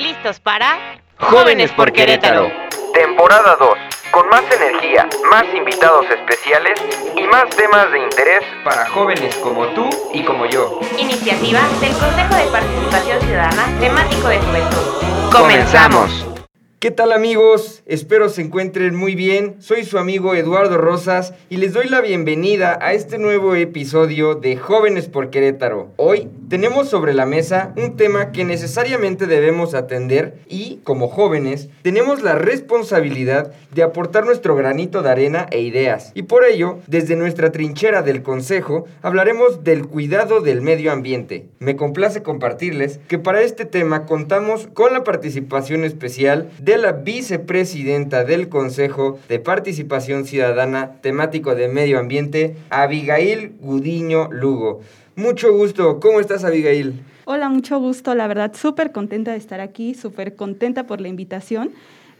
¿Listos para? Jóvenes por Querétaro. Temporada 2. Con más energía, más invitados especiales y más temas de interés Para jóvenes como tú y como yo. Iniciativa del Consejo de Participación Ciudadana temático de juventud. ¡Comenzamos! ¿Qué tal amigos? Espero se encuentren muy bien. Soy su amigo Eduardo Rosas y les doy la bienvenida a este nuevo episodio de Jóvenes por Querétaro. Hoy tenemos sobre la mesa un tema que necesariamente debemos atender y, como jóvenes, tenemos la responsabilidad de aportar nuestro granito de arena e ideas. Y por ello, desde nuestra trinchera del Consejo, hablaremos del cuidado del medio ambiente. Me complace compartirles que para este tema contamos con la participación especial de la vicepresidenta del Consejo de Participación Ciudadana temático de medio ambiente, Abigail Gudiño Lugo. Mucho gusto, ¿cómo estás Abigail? Hola, mucho gusto, la verdad, súper contenta de estar aquí, súper contenta por la invitación.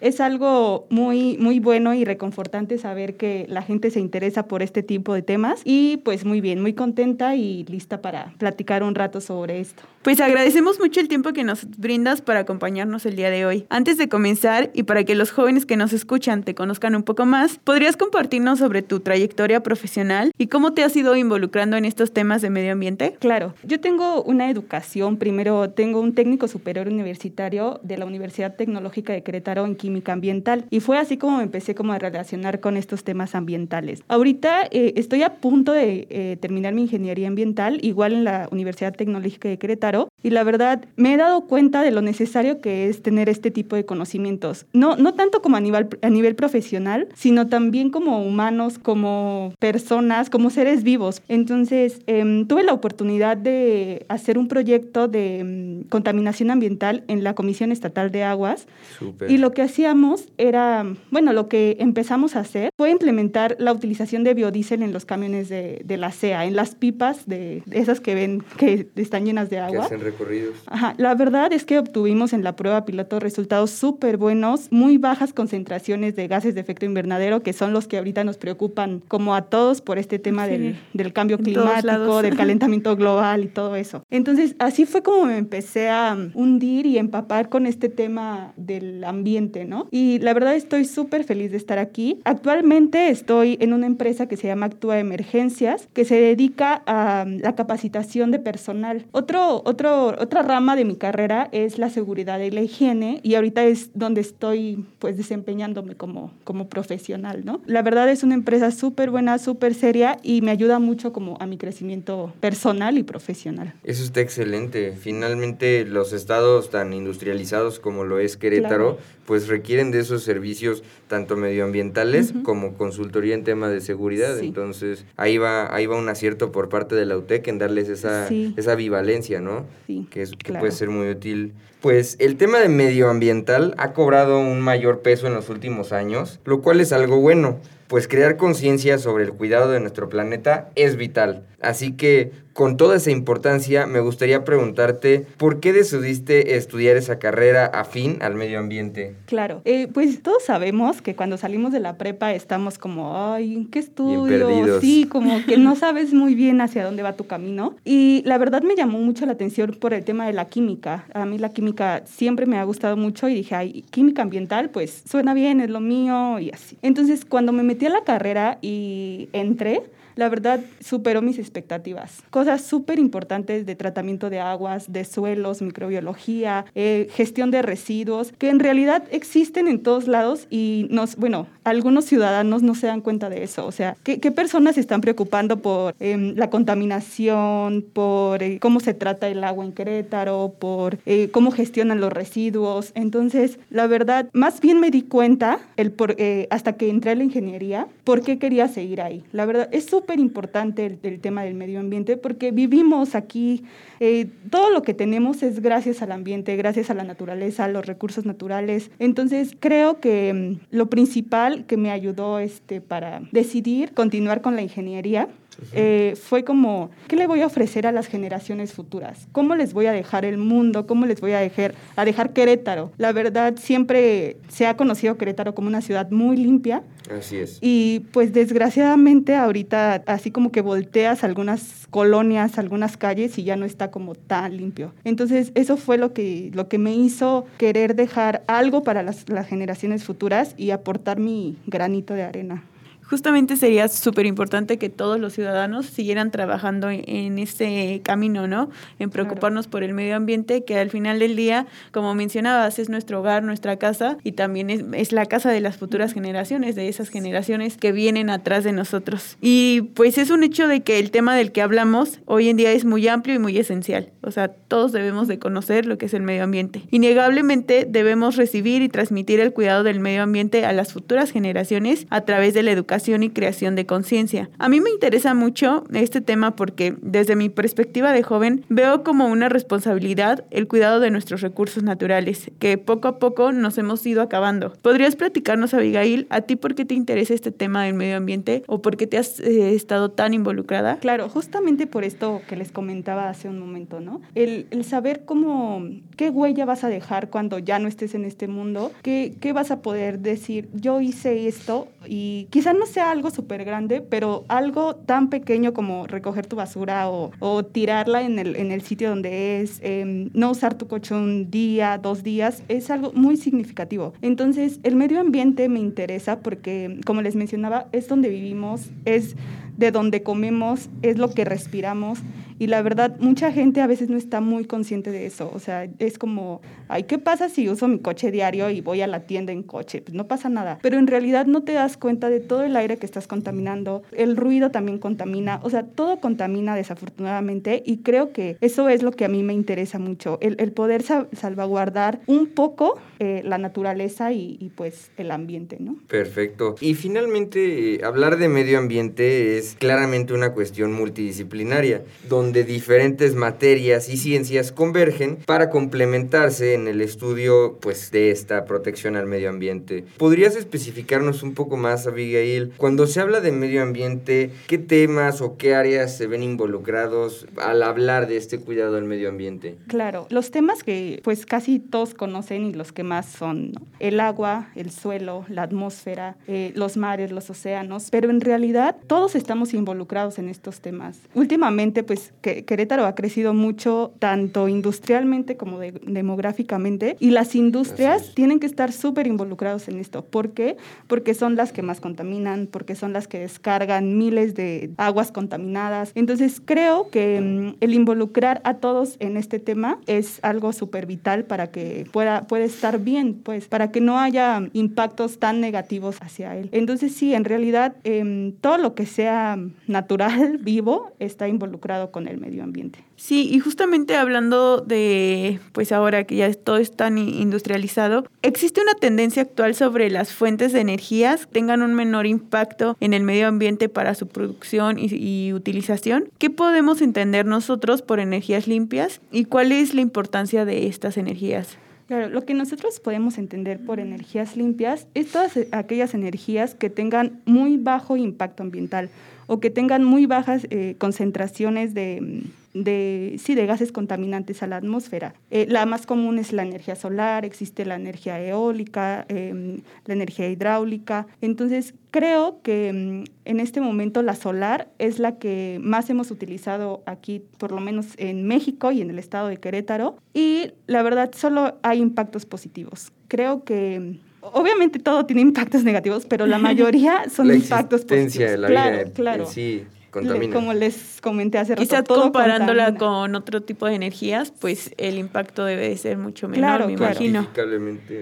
Es algo muy, muy bueno y reconfortante saber que la gente se interesa por este tipo de temas y pues muy bien, muy contenta y lista para platicar un rato sobre esto. Pues agradecemos mucho el tiempo que nos brindas para acompañarnos el día de hoy. Antes de comenzar y para que los jóvenes que nos escuchan te conozcan un poco más, ¿podrías compartirnos sobre tu trayectoria profesional y cómo te has ido involucrando en estos temas de medio ambiente? Claro, yo tengo una educación, primero tengo un técnico superior universitario de la Universidad Tecnológica de Querétaro en química ambiental y fue así como me empecé como a relacionar con estos temas ambientales. Ahorita eh, estoy a punto de eh, terminar mi ingeniería ambiental, igual en la Universidad Tecnológica de Querétaro, y la verdad me he dado cuenta de lo necesario que es tener este tipo de conocimientos. No, no tanto como a nivel, a nivel profesional, sino también como humanos, como personas, como seres vivos. Entonces, em, tuve la oportunidad de hacer un proyecto de em, contaminación ambiental en la Comisión Estatal de Aguas. Súper. Y lo que hacíamos era, bueno, lo que empezamos a hacer fue implementar la utilización de biodiesel en los camiones de, de la CEA, en las pipas de, de esas que ven que están llenas de que agua. hacen recorridos. Ajá, la verdad es que obtuvimos en la prueba piloto resultados súper buenos, muy bajas concentraciones de gases de efecto invernadero, que son los que ahorita nos preocupan como a todos por este tema Sí, del, del cambio en climático, del calentamiento global y todo eso. Entonces, así fue como me empecé a hundir y empapar con este tema del ambiente, ¿no? Y la verdad estoy súper feliz de estar aquí. Actualmente estoy en una empresa que se llama Actúa Emergencias, que se dedica a um, la capacitación de personal. Otro, otro, otra rama de mi carrera es la seguridad y la higiene y ahorita es donde estoy pues desempeñándome como, como profesional, ¿no? La verdad es una empresa súper buena, súper seria y me ayuda mucho como a mi crecimiento personal y profesional. Eso está excelente. Finalmente, los estados tan industrializados como lo es Querétaro, Claro. Pues requieren de esos servicios tanto medioambientales como consultoría en tema de seguridad. Sí. Entonces, ahí va, ahí va un acierto por parte de la UTEC en darles esa, Sí. esa vivalencia, ¿no? Sí, Que, es, que puede ser muy útil. Pues el tema de medioambiental ha cobrado un mayor peso en los últimos años, lo cual es algo bueno, pues crear conciencia sobre el cuidado de nuestro planeta es vital. Así que, con toda esa importancia, me gustaría preguntarte, ¿por qué decidiste estudiar esa carrera afín al medio ambiente? Claro, Eh, pues todos sabemos que cuando salimos de la prepa estamos como, ay, ¿qué estudio? Sí, como que no sabes muy bien hacia dónde va tu camino. Y la verdad me llamó mucho la atención por el tema de la química. A mí la química siempre me ha gustado mucho y dije, ay, química ambiental, pues suena bien, es lo mío y así. Entonces, cuando me metí a la carrera y entré, la verdad superó mis expectativas. Cosas súper importantes de tratamiento de aguas, de suelos, microbiología, eh, gestión de residuos, que en realidad existen en todos lados y nos, bueno, algunos ciudadanos no se dan cuenta de eso. O sea, ¿qué, personas están preocupando por em, la contaminación, por eh, cómo se trata el agua en Querétaro, por eh, cómo gestionan los residuos? Entonces, la verdad, más bien me di cuenta el por, hasta que entré a la ingeniería, por qué quería seguir ahí. La verdad, es súper importante el, el tema del medio ambiente porque vivimos aquí, eh, todo lo que tenemos es gracias al ambiente, gracias a la naturaleza, a los recursos naturales. Entonces, creo que mm, lo principal que me ayudó este, para decidir continuar con la ingeniería eh, fue como, ¿qué le voy a ofrecer a las generaciones futuras? ¿Cómo les voy a dejar el mundo? ¿Cómo les voy a dejar, a dejar Querétaro? La verdad, siempre se ha conocido Querétaro como una ciudad muy limpia. Así es. Y pues desgraciadamente ahorita así como que volteas algunas colonias, algunas calles y ya no está como tan limpio. Entonces eso fue lo que, lo que me hizo querer dejar algo para las, las generaciones futuras y aportar mi granito de arena justamente sería súper importante que todos los ciudadanos siguieran trabajando en ese camino, ¿no? En preocuparnos por el medio ambiente, que al final del día, como mencionabas, es nuestro hogar, nuestra casa y también es, la casa de las futuras generaciones, de esas generaciones que vienen atrás de nosotros. Y pues es un hecho de que el tema del que hablamos hoy en día es muy amplio y muy esencial. O sea, todos debemos de conocer lo que es el medio ambiente. Innegablemente debemos recibir y transmitir el cuidado del medio ambiente a las futuras generaciones a través de la educación y creación de conciencia. A mí me interesa mucho este tema porque desde mi perspectiva de joven veo como una responsabilidad el cuidado de nuestros recursos naturales, que poco a poco nos hemos ido acabando. ¿Podrías platicarnos, Abigail, a ti por qué te interesa este tema del medio ambiente o por qué te has eh, estado tan involucrada? Claro, justamente por esto que les comentaba hace un momento, ¿no? El, el saber cómo, qué huella vas a dejar cuando ya no estés en este mundo, qué, qué vas a poder decir, yo hice esto y quizá no sea algo súper grande, pero algo tan pequeño como recoger tu basura o, o tirarla en el, en el, sitio donde es, em, no usar tu coche un día, dos días, es algo muy significativo. Entonces, el medio ambiente me interesa porque, como les mencionaba, es donde vivimos, es de donde comemos, es lo que respiramos y la verdad, mucha gente a veces no está muy consciente de eso. O sea, es como, ay, ¿qué pasa si uso mi coche diario y voy a la tienda en coche? Pues no pasa nada. Pero en realidad no te das cuenta de todo el aire que estás contaminando. El ruido también contamina. O sea, todo contamina desafortunadamente. Y creo que eso es lo que a mí me interesa mucho. El, el poder salvaguardar un poco eh, la naturaleza y, y, pues el ambiente, ¿no? Perfecto. Y finalmente, hablar de medio ambiente es claramente una cuestión multidisciplinaria, donde diferentes materias y ciencias convergen para complementarse en el estudio pues, de esta protección al medio ambiente. ¿Podrías especificarnos un poco más, Abigail? Cuando se habla de medio ambiente, ¿qué temas o qué áreas se ven involucrados al hablar de este cuidado del medio ambiente? Claro, los temas que pues casi todos conocen y los que más son el agua, el suelo, la atmósfera, eh, los mares, los océanos, pero en realidad todos estamos involucrados en estos temas. Últimamente pues que Querétaro ha crecido mucho, tanto industrialmente como demográficamente, y las industrias tienen que estar súper involucrados en esto. ¿Por qué? Porque son las que más contaminan, porque son las que descargan miles de aguas contaminadas. Entonces, creo que mm, el involucrar a todos en este tema es algo súper vital para que pueda, pueda estar bien, pues, para que no haya impactos tan negativos hacia él. Entonces, sí, en realidad, em, todo lo que sea natural, vivo, está involucrado con el medio ambiente. Sí, y justamente hablando de, pues ahora que ya todo es tan industrializado, existe una tendencia actual sobre las fuentes de energías tengan un menor impacto en el medio ambiente para su producción y, y utilización. ¿Qué podemos entender nosotros por energías limpias y cuál es la importancia de estas energías? Claro, lo que nosotros podemos entender por energías limpias es todas aquellas energías que tengan muy bajo impacto ambiental o que tengan muy bajas eh, concentraciones de, de, sí, de gases contaminantes a la atmósfera. Eh, la más común es la energía solar, existe la energía eólica, em, la energía hidráulica. Entonces, creo que em, en este momento la solar es la que más hemos utilizado aquí, por lo menos en México y en el estado de Querétaro. Y la verdad, solo hay impactos positivos. Creo que obviamente todo tiene impactos negativos, pero la mayoría son la impactos positivos. De la claro, vida claro. sí contamina. Como les comenté hace rato. Quizás comparándola con otro tipo de energías, pues el impacto debe de ser mucho menor, claro, me claro. imagino.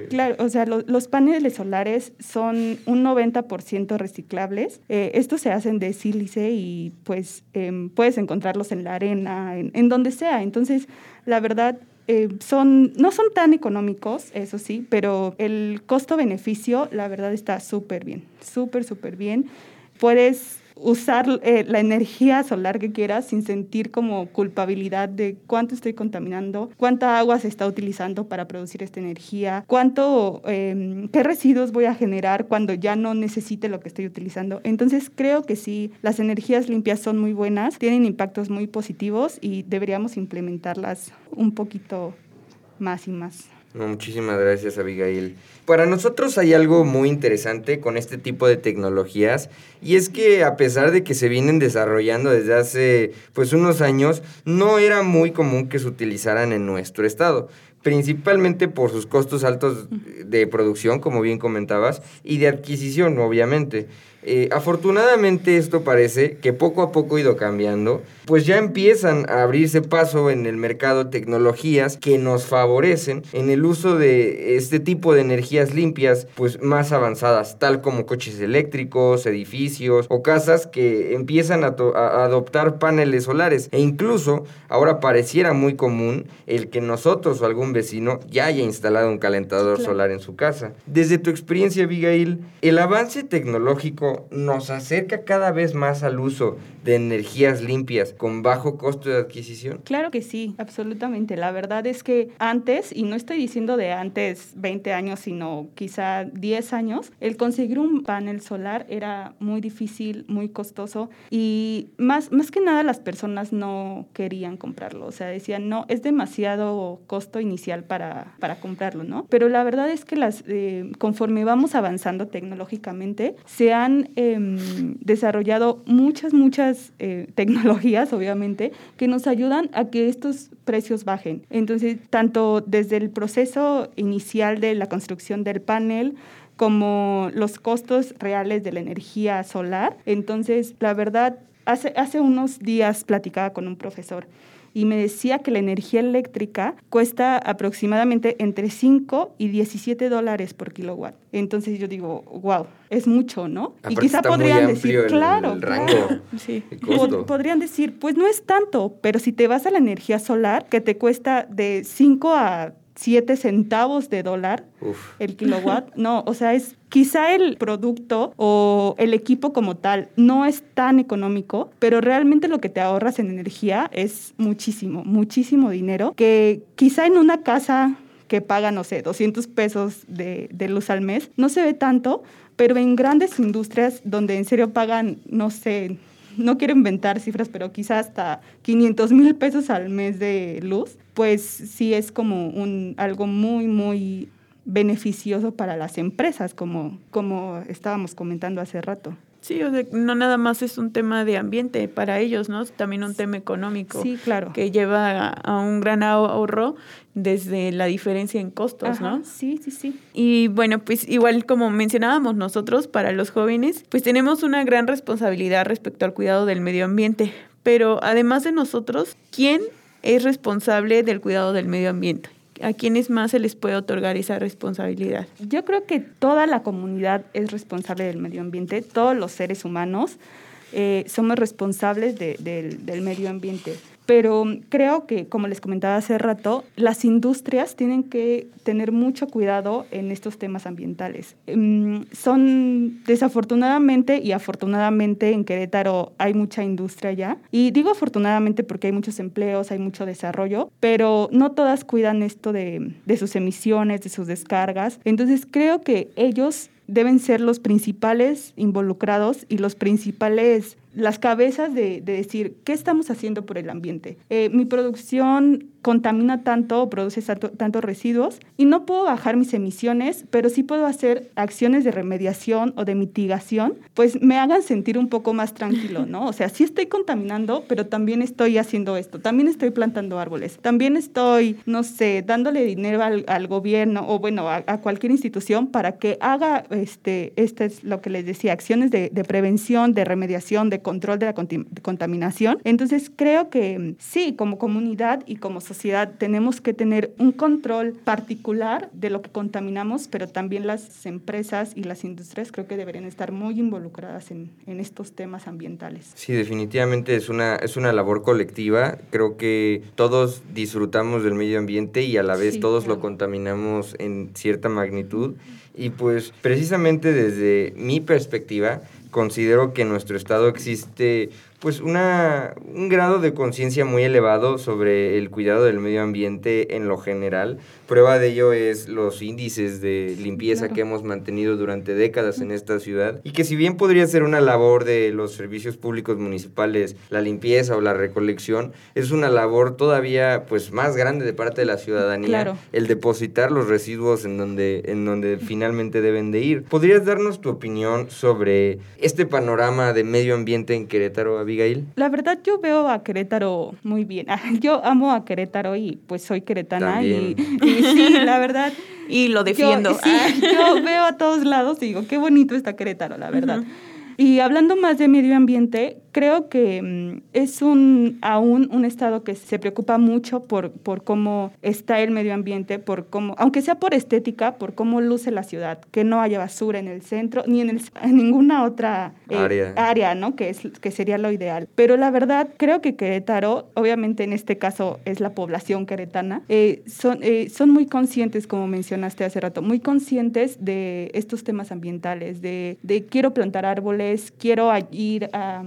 Claro, o sea, lo, los paneles solares son un 90% reciclables. Eh, estos se hacen de sílice y pues eh, puedes encontrarlos en la arena, en, en donde sea. Entonces, la verdad, eh, son, no son tan económicos, eso sí, pero el costo-beneficio, la verdad, está súper bien, súper, súper bien. Puedes usar eh, la energía solar que quieras sin sentir como culpabilidad de cuánto estoy contaminando, cuánta agua se está utilizando para producir esta energía, cuánto, em, qué residuos voy a generar cuando ya no necesite lo que estoy utilizando. Entonces creo que sí, las energías limpias son muy buenas, tienen impactos muy positivos y deberíamos implementarlas un poquito más y más. Muchísimas gracias, Abigail. Para nosotros hay algo muy interesante con este tipo de tecnologías y es que a pesar de que se vienen desarrollando desde hace pues unos años, no era muy común que se utilizaran en nuestro estado principalmente por sus costos altos de producción, como bien comentabas, y de adquisición, obviamente. Eh, afortunadamente esto parece que poco a poco ha ido cambiando, pues ya empiezan a abrirse paso en el mercado tecnologías que nos favorecen en el uso de este tipo de energías limpias, pues más avanzadas, tal como coches eléctricos, edificios o casas que empiezan a, adoptar paneles solares. E incluso ahora pareciera muy común el que nosotros o algún vecino ya haya instalado un calentador solar en su casa. Desde tu experiencia, Abigail, el avance tecnológico nos acerca cada vez más al uso de energías limpias con bajo costo de adquisición? Claro que sí, absolutamente. La verdad es que antes, y no estoy diciendo de antes 20 años, sino quizá 10 años, el conseguir un panel solar era muy difícil, muy costoso y más, más que nada las personas no querían comprarlo. O sea, decían, no, es demasiado costo inicial para, para comprarlo, ¿no? Pero la verdad es que las, eh, conforme vamos avanzando tecnológicamente, se han Em, desarrollado muchas, muchas eh, tecnologías, obviamente, que nos ayudan a que estos precios bajen. Entonces, tanto desde el proceso inicial de la construcción del panel, como los costos reales de la energía solar. Entonces, la verdad, hace, hace unos días platicaba con un profesor y me decía que la energía eléctrica cuesta aproximadamente entre 5 y 17 dólares por kilowatt. Entonces yo digo, wow, es mucho, ¿no? y quizá podrían decir, claro, rango sí. podrían decir, pues no es tanto, pero si te vas a la energía solar, que te cuesta de 5 a 7 centavos de dólar el kilowatt. No, o sea, es quizá el producto o el equipo como tal no es tan económico, pero realmente lo que te ahorras en energía es muchísimo, muchísimo dinero que quizá en una casa que paga, no sé, 200 pesos de, de luz al mes, no se ve tanto, pero en grandes industrias donde en serio pagan, no sé, no quiero inventar cifras, pero quizá hasta 500 mil pesos al mes de luz, pues sí es como un, algo muy, muy beneficioso para las empresas, como, como estábamos comentando hace rato. Sí, o sea, no nada más es un tema de ambiente para ellos, ¿no? También un tema económico. Sí, claro. Que lleva a, un gran ahorro desde la diferencia en costos, ¿no? Sí, sí, sí. Y bueno, pues igual como mencionábamos nosotros, para los jóvenes, pues tenemos una gran responsabilidad respecto al cuidado del medio ambiente. Pero además de nosotros, ¿quién es responsable del cuidado del medio ambiente? ¿A quiénes más se les puede otorgar esa responsabilidad? Yo creo que toda la comunidad es responsable del medio ambiente, todos los seres humanos eh, somos responsables del medio ambiente. Pero creo que, como les comentaba hace rato, las industrias tienen que tener mucho cuidado en estos temas ambientales. Mm, son, desafortunadamente y afortunadamente en Querétaro hay mucha industria ya. Y digo afortunadamente porque hay muchos empleos, hay mucho desarrollo, pero no todas cuidan esto de, de sus emisiones, de sus descargas. Entonces creo que ellos deben ser los principales involucrados y los principales las cabezas de, decir, ¿qué estamos haciendo por el ambiente? Eh, mi producción contamina tanto o produce tantos tanto residuos y no puedo bajar mis emisiones, pero sí puedo hacer acciones de remediación o de mitigación, pues me hagan sentir un poco más tranquilo, ¿no? O sea, sí estoy contaminando, pero también estoy haciendo esto, también estoy plantando árboles, también estoy, no sé, dándole dinero al, gobierno o bueno, a, cualquier institución para que haga, este, este es lo que les decía, acciones de prevención, de remediación, de control de la contaminación. Entonces creo que sí, como comunidad y como sociedad tenemos que tener un control particular de lo que contaminamos, pero también las empresas y las industrias creo que deberían estar muy involucradas en, en estos temas ambientales. Sí, definitivamente es una, es una labor colectiva. Creo que todos disfrutamos del medio ambiente y a la vez todos lo contaminamos en cierta magnitud. Y pues precisamente desde mi perspectiva, considero que nuestro estado existe pues una, un grado de conciencia muy elevado sobre el cuidado del medio ambiente en lo general. Prueba de ello es los índices de limpieza Claro. que hemos mantenido durante décadas en esta ciudad y que si bien podría ser una labor de los servicios públicos municipales, la limpieza o la recolección, es una labor todavía pues más grande de parte de la ciudadanía Claro. el depositar los residuos en donde, en donde finalmente deben de ir. ¿Podrías darnos tu opinión sobre este panorama de medio ambiente en Querétaro, Abigail? La verdad yo veo a Querétaro muy bien. Yo amo a Querétaro y pues soy queretana y, sí, la verdad. Y lo yo- defiendo. sí, yo veo a todos lados y digo, qué bonito está Querétaro, la verdad. Y hablando más de medio ambiente, creo que mm, es un aún un estado que se preocupa mucho por, por cómo está el medio ambiente, por cómo, aunque sea por estética, por cómo luce la ciudad, que no haya basura en el centro ni en, el- en ninguna otra eh, Área. área, ¿no? Que, es, que sería lo ideal. Pero la verdad, creo que Querétaro, obviamente en este caso es la población queretana, eh, son, eh, son muy conscientes, como mencionaste hace rato, muy conscientes de estos temas ambientales, de, de quiero plantar árboles, quiero ir a,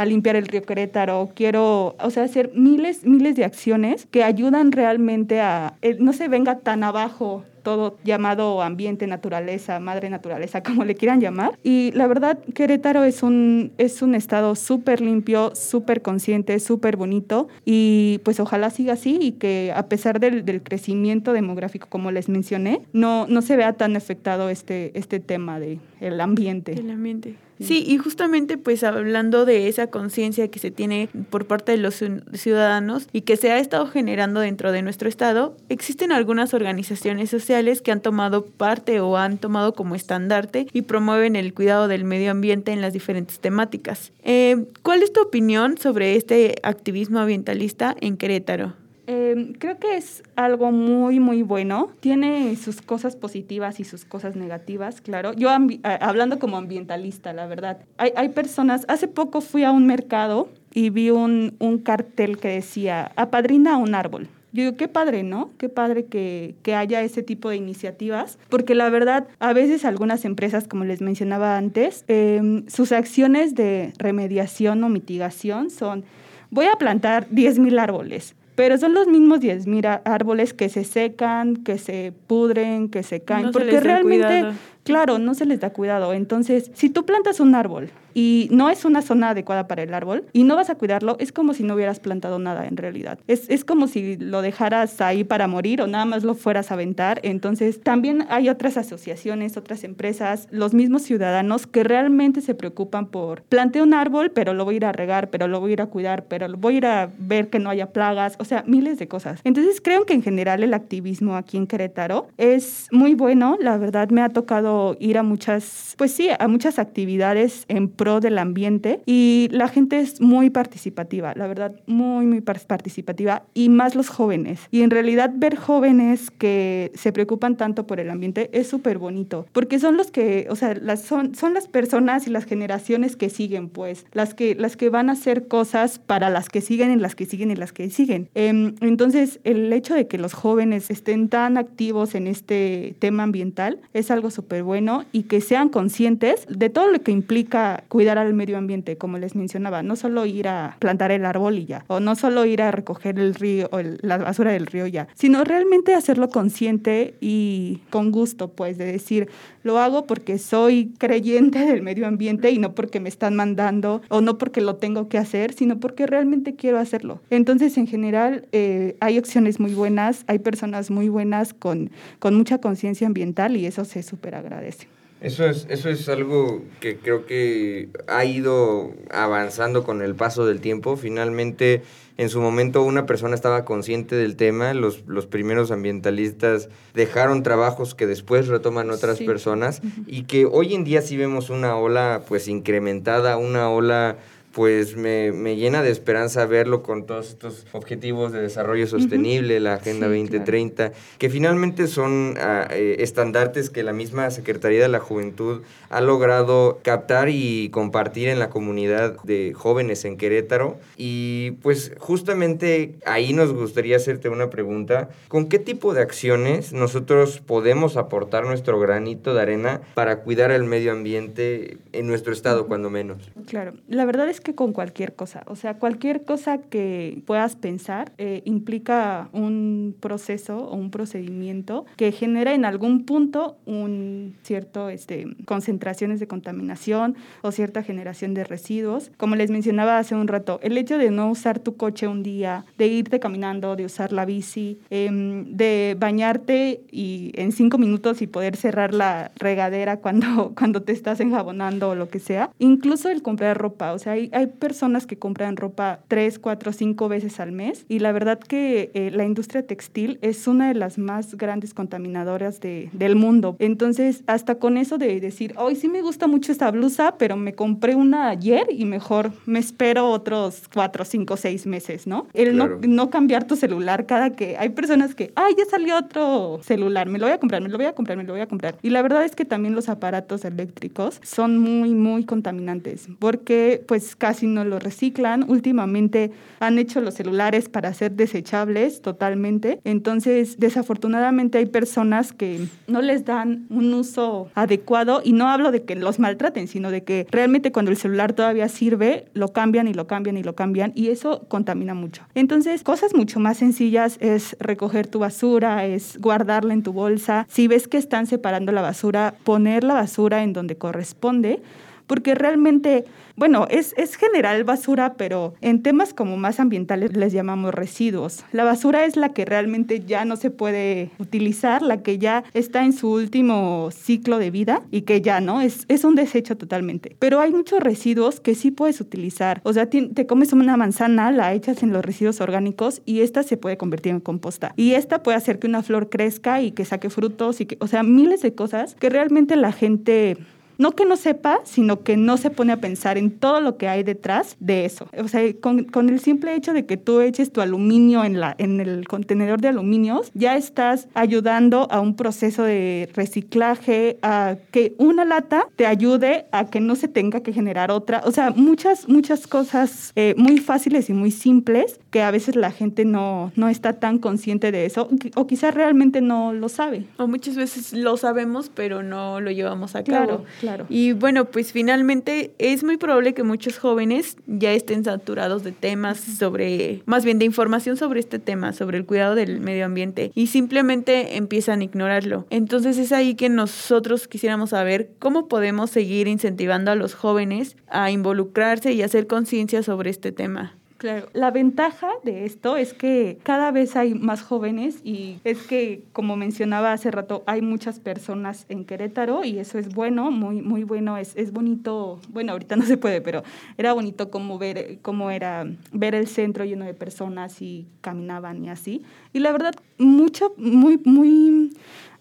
a limpiar el río Querétaro, quiero, o sea, hacer miles, miles de acciones que ayudan realmente a, eh, no se venga tan abajo todo llamado ambiente, naturaleza, madre naturaleza, como le quieran llamar. Y la verdad, Querétaro es un, es un estado súper limpio, súper consciente, súper bonito. Y pues ojalá siga así y que a pesar del, del crecimiento demográfico, como les mencioné, no, no se vea tan afectado este, este tema del el ambiente. El ambiente. Sí, y justamente pues hablando de esa conciencia que se tiene por parte de los ciu- ciudadanos y que se ha estado generando dentro de nuestro estado, existen algunas organizaciones sociales que han tomado parte o han tomado como estandarte y promueven el cuidado del medio ambiente en las diferentes temáticas. Eh, ¿Cuál es tu opinión sobre este activismo ambientalista en Querétaro? Eh, creo que es algo muy, muy bueno. Tiene sus cosas positivas y sus cosas negativas, claro. Yo, hablando como ambientalista, la verdad, hay, hay personas, hace poco fui a un mercado y vi un, un cartel que decía, apadrina un árbol. Yo digo, qué padre, ¿no? Qué padre que, que haya ese tipo de iniciativas, porque la verdad, a veces algunas empresas, como les mencionaba antes, eh, sus acciones de remediación o mitigación son, voy a plantar 10.000 árboles, pero son los mismos 10.000 á- árboles que se secan, que se pudren, que se caen, No porque realmente, cuidado. claro, no se les da cuidado. Entonces, si tú plantas un árbol y no es una zona adecuada para el árbol y no vas a cuidarlo, es como si no hubieras plantado nada en realidad. Es, es como si lo dejaras ahí para morir o nada más lo fueras a aventar. Entonces, también hay otras asociaciones, otras empresas, los mismos ciudadanos que realmente se preocupan por plantear un árbol, pero lo voy a ir a regar, pero lo voy a ir a cuidar, pero lo voy a ir a ver que no haya plagas, o sea, miles de cosas. Entonces, creo que en general el activismo aquí en Querétaro es muy bueno. La verdad, me ha tocado ir a muchas, pues sí, a muchas actividades en pro del ambiente y la gente es muy participativa, la verdad, muy, muy par- participativa y más los jóvenes. Y en realidad ver jóvenes que se preocupan tanto por el ambiente es súper bonito, porque son los que, o sea, las, son, son las personas y las generaciones que siguen, pues, las que, las que van a hacer cosas para las que siguen y las que siguen y las que siguen. Em, entonces, el hecho de que los jóvenes estén tan activos en este tema ambiental es algo súper bueno y que sean conscientes de todo lo que implica cuidar al medio ambiente, como les mencionaba, no solo ir a plantar el árbol y ya, o no solo ir a recoger el río o el- la basura del río ya, sino realmente hacerlo consciente y con gusto, pues, de decir, lo hago porque soy creyente del medio ambiente y no porque me están mandando o no porque lo tengo que hacer, sino porque realmente quiero hacerlo. Entonces, en general, eh, hay opciones muy buenas, hay personas muy buenas con, con mucha conciencia ambiental y eso se súper agradece. Eso es, eso es algo que creo que ha ido avanzando con el paso del tiempo. Finalmente, en su momento una persona estaba consciente del tema, los, los primeros ambientalistas dejaron trabajos que después retoman otras Sí. personas y que hoy en día sí vemos una ola pues incrementada, una ola pues me, me llena de esperanza verlo con todos estos objetivos de desarrollo sostenible, la Agenda Sí, 2030, que finalmente son eh, estandartes que la misma Secretaría de la Juventud ha logrado captar y compartir en la comunidad de jóvenes en Querétaro. Y pues justamente ahí nos gustaría hacerte una pregunta. ¿Con qué tipo de acciones nosotros podemos aportar nuestro granito de arena para cuidar el medio ambiente en nuestro estado, cuando menos? Claro, la verdad es que con cualquier cosa, o sea, cualquier cosa que puedas pensar eh, implica un proceso o un procedimiento que genera en algún punto un cierto este, concentraciones de contaminación o cierta generación de residuos. Como les mencionaba hace un rato, el hecho de no usar tu coche un día, de irte caminando, de usar la bici, em, de bañarte y en cinco minutos y poder cerrar la regadera cuando, cuando te estás enjabonando o lo que sea. Incluso el comprar ropa, o sea, hay, hay personas que compran ropa tres, cuatro, cinco veces al mes y la verdad que eh, la industria textil es una de las más grandes contaminadoras de, del mundo. Entonces, hasta con eso de decir, hoy sí me gusta mucho esta blusa, pero me compré una ayer y mejor me espero otros cuatro, cinco, seis meses, ¿no? El Claro. no, no cambiar tu celular cada que hay personas que, ay, ya salió otro celular, me lo voy a comprar, me lo voy a comprar, me lo voy a comprar. Y la verdad es que también los aparatos eléctricos son muy, muy contaminantes porque pues casi no lo reciclan. Últimamente han hecho los celulares para ser desechables totalmente. Entonces, desafortunadamente hay personas que no les dan un uso adecuado y no hablo de que los maltraten, sino de que realmente cuando el celular todavía sirve, lo cambian y lo cambian y lo cambian y eso contamina mucho. Entonces, cosas mucho más sencillas es recoger tu basura, es guardarla en tu bolsa. Si ves que están separando la basura, poner la basura en donde corresponde porque realmente, bueno, es, es general basura, pero en temas como más ambientales les llamamos residuos. La basura es la que realmente ya no se puede utilizar, la que ya está en su último ciclo de vida y que ya no, es, es un desecho totalmente. Pero hay muchos residuos que sí puedes utilizar. O sea, te comes una manzana, la echas en los residuos orgánicos y esta se puede convertir en composta. Y esta puede hacer que una flor crezca y que saque frutos y que, o sea, miles de cosas que realmente la gente no que no sepa, sino que no se pone a pensar en todo lo que hay detrás de eso. O sea, con, con el simple hecho de que tú eches tu aluminio en, la, en el contenedor de aluminios, ya estás ayudando a un proceso de reciclaje, a que una lata te ayude a que no se tenga que generar otra. O sea, muchas, muchas cosas eh, muy fáciles y muy simples que a veces la gente no, no está tan consciente de eso o quizás realmente no lo sabe. O muchas veces lo sabemos, pero no lo llevamos a Claro, cabo. Claro. Y bueno, pues finalmente es muy probable que muchos jóvenes ya estén saturados de temas sobre, más bien de información sobre este tema, sobre el cuidado del medio ambiente, y simplemente empiezan a ignorarlo. Entonces es ahí que nosotros quisiéramos saber cómo podemos seguir incentivando a los jóvenes a involucrarse y hacer conciencia sobre este tema. Claro. La ventaja de esto es que cada vez hay más jóvenes y es que, como mencionaba hace rato, hay muchas personas en Querétaro y eso es bueno, muy, muy bueno, es, es bonito, bueno, ahorita no se puede, pero era bonito como ver cómo era ver el centro lleno de personas y caminaban y así. Y la verdad, mucho, muy, muy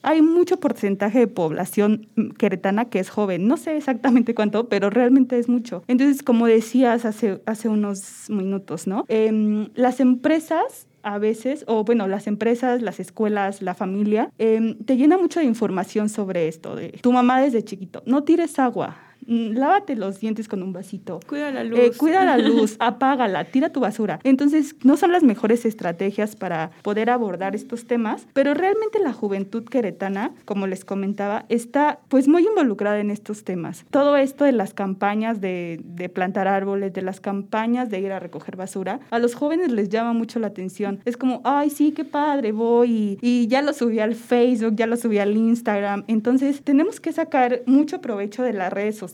hay mucho porcentaje de población queretana que es joven. No sé exactamente cuánto, pero realmente es mucho. Entonces, como decías hace, hace unos minutos, ¿no? Em, las empresas a veces, o bueno, las empresas, las escuelas, la familia, em, te llena mucho de información sobre esto, de tu mamá desde chiquito, no tires agua, lávate los dientes con un vasito. Cuida la luz. Eh, cuida la luz, apágala, tira tu basura. Entonces, no son las mejores estrategias para poder abordar estos temas, pero realmente la juventud queretana, como les comentaba, está pues muy involucrada en estos temas. Todo esto de las campañas de, de plantar árboles, de las campañas de ir a recoger basura, a los jóvenes les llama mucho la atención. Es como, ay, sí, qué padre, voy y, y ya lo subí al Facebook, ya lo subí al Instagram. Entonces, tenemos que sacar mucho provecho de las redes sociales.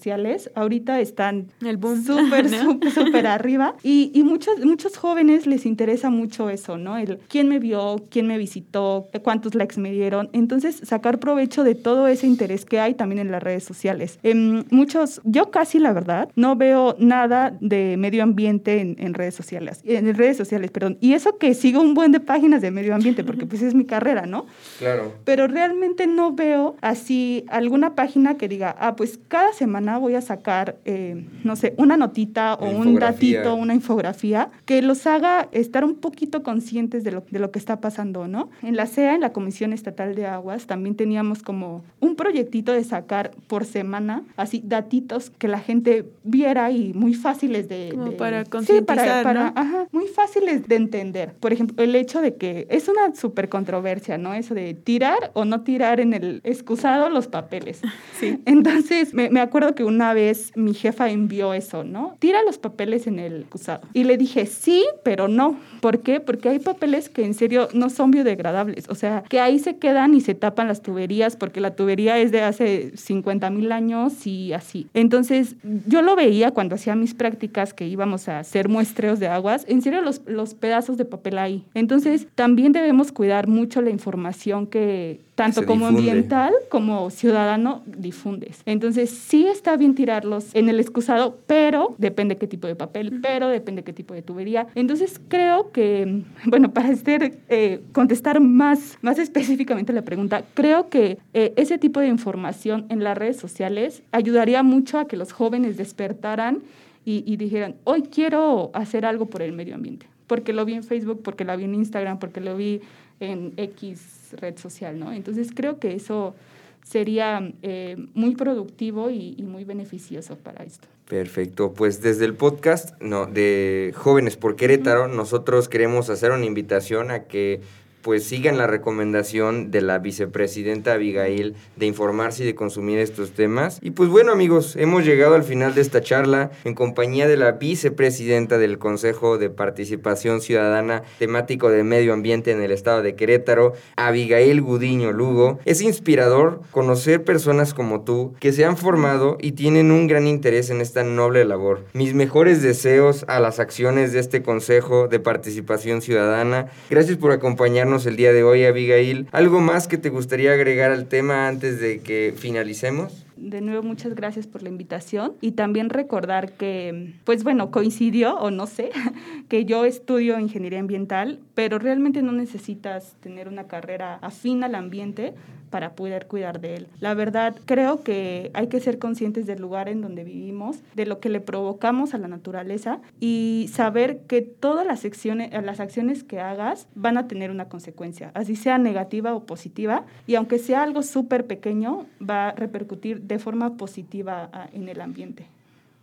Ahorita están El boom. súper, ¿no? súper, súper arriba. Y, y muchos, muchos jóvenes les interesa mucho eso, ¿no? El quién me vio, quién me visitó, cuántos likes me dieron. Entonces, sacar provecho de todo ese interés que hay también en las redes sociales. Em, muchos, yo casi la verdad, no veo nada de medio ambiente en, en redes sociales, en redes sociales, perdón. Y eso que sigo un buen de páginas de medio ambiente, porque pues es mi carrera, ¿no? Claro. pero realmente no veo así alguna página que diga, ah, pues cada semana semana voy a sacar, eh, no sé, una notita o Una un datito, una infografía, que los haga estar un poquito conscientes de lo, de lo que está pasando, ¿no? En la CEA, en la Comisión Estatal de Aguas, también teníamos como un proyectito de sacar por semana, así, datitos que la gente viera y muy fáciles de... Como de- para Sí, concientizar, para, ¿no? Ajá, muy fáciles de entender. Por ejemplo, el hecho de que es una súper controversia, ¿no? Eso de tirar o no tirar en el excusado los papeles. Sí. Entonces, me, me acuerdo que una vez mi jefa envió eso, ¿no? Tira los papeles en el excusado. Y le dije, sí, pero no. ¿Por qué? Porque hay papeles que en serio no son biodegradables. O sea, que ahí se quedan y se tapan las tuberías porque la tubería es de hace 50 mil años y así. Entonces, yo lo veía cuando hacía mis prácticas que íbamos a hacer muestreos de aguas. En serio, los, los pedazos de papel ahí. Entonces, también debemos cuidar mucho la información que tanto Se como difunde. ambiental como ciudadano difundes. Entonces, sí está bien tirarlos en el excusado, pero depende qué tipo de papel, pero depende qué tipo de tubería. Entonces, creo que, bueno, para hacer, eh, contestar más, más específicamente la pregunta, creo que eh, ese tipo de información en las redes sociales ayudaría mucho a que los jóvenes despertaran y, y dijeran, hoy quiero hacer algo por el medio ambiente. Porque lo vi en Facebook, porque lo vi en Instagram, porque lo vi en X red social, ¿no? Entonces creo que eso sería eh, muy productivo y, y muy beneficioso para esto. Perfecto, pues desde el podcast no, de Jóvenes por Querétaro, nosotros queremos hacer una invitación a que pues sigan la recomendación de la vicepresidenta Abigail de informarse y de consumir estos temas. Y pues bueno amigos, hemos llegado al final de esta charla en compañía de la vicepresidenta del Consejo de Participación Ciudadana temático de Medio Ambiente en el estado de Querétaro, Abigail Gudiño Lugo. Es inspirador conocer personas como tú que se han formado y tienen un gran interés en esta noble labor. Mis mejores deseos a las acciones de este Consejo de Participación Ciudadana. Gracias por acompañarnos el día de hoy, Abigail. ¿Algo más que te gustaría agregar al tema antes de que finalicemos? De nuevo, muchas gracias por la invitación y también recordar que, pues bueno, coincidió o no sé, que yo estudio ingeniería ambiental, pero realmente no necesitas tener una carrera afín al ambiente para poder cuidar de él. La verdad, creo que hay que ser conscientes del lugar en donde vivimos, de lo que le provocamos a la naturaleza y saber que todas las acciones, las acciones que hagas van a tener una consecuencia, así sea negativa o positiva, y aunque sea algo súper pequeño, va a repercutir de forma positiva ah, en el ambiente.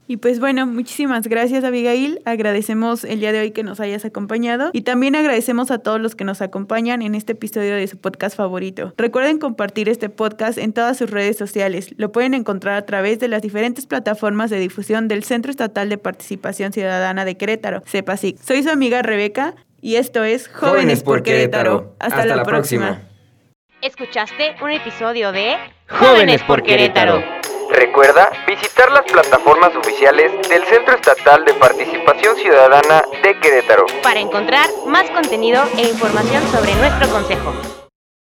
Y pues bueno, muchísimas gracias Abigail. Agradecemos el día de hoy que nos hayas acompañado y también agradecemos a todos los que nos acompañan en este episodio de su podcast favorito. Recuerden compartir este podcast en todas sus redes sociales. Lo pueden encontrar a través de las diferentes plataformas de difusión del Centro Estatal de Participación Ciudadana de Querétaro, CEPACIC. Soy su amiga Rebeca y esto es Jóvenes, por Querétaro. Hasta, la, próxima. Escuchaste un episodio de Jóvenes por Querétaro. Recuerda visitar las plataformas oficiales del Centro Estatal de Participación Ciudadana de Querétaro. para encontrar más contenido e información sobre nuestro consejo.